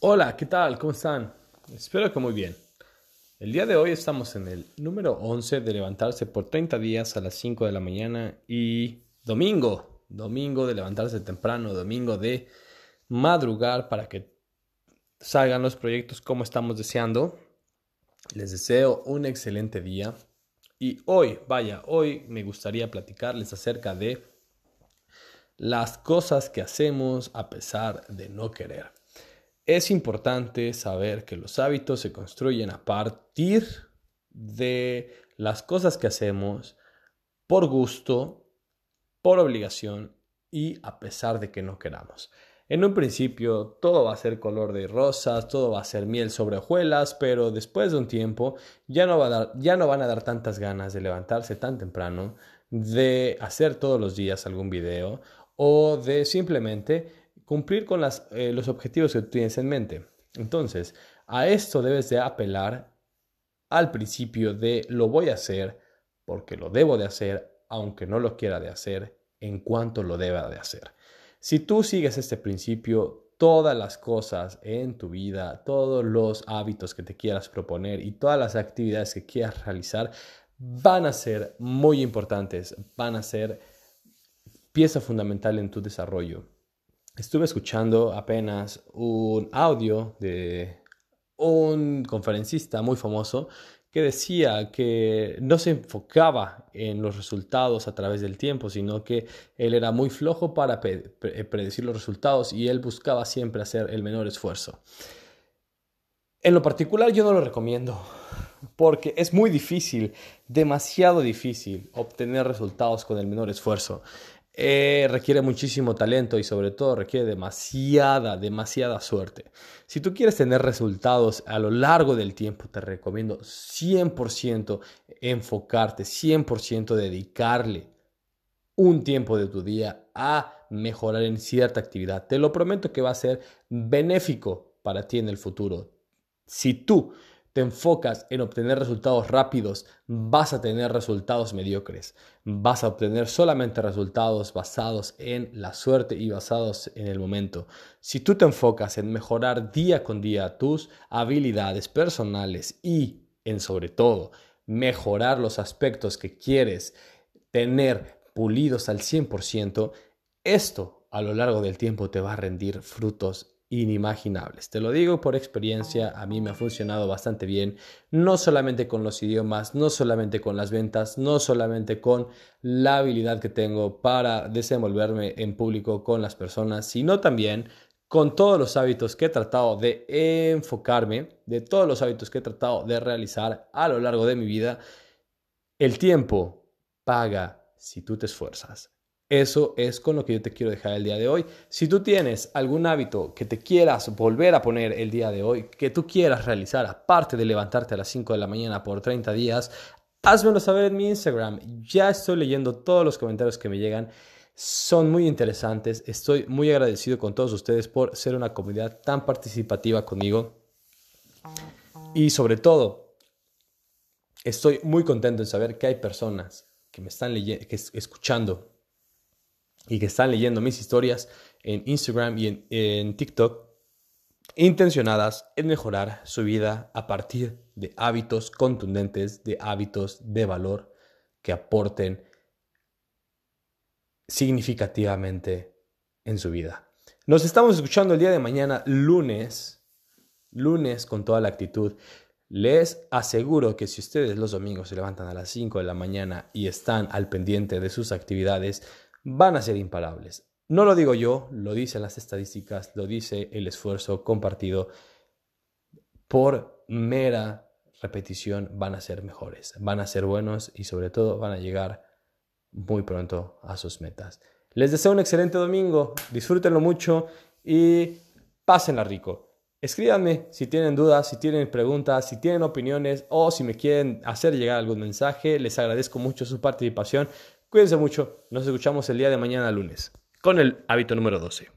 Hola, ¿qué tal? ¿Cómo están? Espero que muy bien. El día de hoy estamos en el número 11 de levantarse por 30 días a las 5 de la mañana y domingo, domingo de levantarse temprano, domingo de madrugar para que salgan los proyectos como estamos deseando. Les deseo un excelente día y hoy, vaya, hoy me gustaría platicarles acerca de las cosas que hacemos a pesar de no querer. Es importante saber que los hábitos se construyen a partir de las cosas que hacemos por gusto, por obligación y a pesar de que no queramos. En un principio todo va a ser color de rosas, todo va a ser miel sobre hojuelas, pero después de un tiempo ya no, va a dar, ya no van a dar tantas ganas de levantarse tan temprano, de hacer todos los días algún video o de simplemente cumplir con eh, los objetivos que tienes en mente. Entonces, a esto debes de apelar al principio de lo voy a hacer porque lo debo de hacer, aunque no lo quiera de hacer, en cuanto lo deba de hacer. Si tú sigues este principio, todas las cosas en tu vida, todos los hábitos que te quieras proponer y todas las actividades que quieras realizar van a ser muy importantes, van a ser pieza fundamental en tu desarrollo estuve escuchando apenas un audio de un conferencista muy famoso que decía que no se enfocaba en los resultados a través del tiempo, sino que él era muy flojo para predecir los resultados y él buscaba siempre hacer el menor esfuerzo. En lo particular yo no lo recomiendo porque es muy difícil, demasiado difícil obtener resultados con el menor esfuerzo. Eh, requiere muchísimo talento y sobre todo requiere demasiada, demasiada suerte. Si tú quieres tener resultados a lo largo del tiempo, te recomiendo 100% enfocarte, 100% dedicarle un tiempo de tu día a mejorar en cierta actividad. Te lo prometo que va a ser benéfico para ti en el futuro. Si tú te enfocas en obtener resultados rápidos, vas a tener resultados mediocres. Vas a obtener solamente resultados basados en la suerte y basados en el momento. Si tú te enfocas en mejorar día con día tus habilidades personales y, en sobre todo, mejorar los aspectos que quieres tener pulidos al 100%, esto a lo largo del tiempo te va a rendir frutos inimaginables. Te lo digo por experiencia, a mí me ha funcionado bastante bien, no solamente con los idiomas, no solamente con las ventas, no solamente con la habilidad que tengo para desenvolverme en público con las personas, sino también con todos los hábitos que he tratado de enfocarme, de todos los hábitos que he tratado de realizar a lo largo de mi vida. El tiempo paga si tú te esfuerzas. Eso es con lo que yo te quiero dejar el día de hoy. Si tú tienes algún hábito que te quieras volver a poner el día de hoy, que tú quieras realizar, aparte de levantarte a las 5 de la mañana por 30 días, házmelo saber en mi Instagram. Ya estoy leyendo todos los comentarios que me llegan. Son muy interesantes. Estoy muy agradecido con todos ustedes por ser una comunidad tan participativa conmigo. Y sobre todo, estoy muy contento en saber que hay personas que me están escuchando y que están leyendo mis historias en Instagram y en, TikTok, intencionadas en mejorar su vida a partir de hábitos contundentes, de hábitos de valor que aporten significativamente en su vida. Nos estamos escuchando el día de mañana, lunes, lunes con toda la actitud. Les aseguro que si ustedes los domingos se levantan a las 5 de la mañana y están al pendiente de sus actividades, van a ser imparables. No lo digo yo, lo dicen las estadísticas, lo dice el esfuerzo compartido. Por mera repetición van a ser mejores, van a ser buenos y sobre todo van a llegar muy pronto a sus metas. Les deseo un excelente domingo, disfrútenlo mucho y pásenla rico. Escríbanme si tienen dudas, si tienen preguntas, si tienen opiniones o si me quieren hacer llegar algún mensaje. Les agradezco mucho su participación. Cuídense mucho, nos escuchamos el día de mañana lunes con el hábito número 12.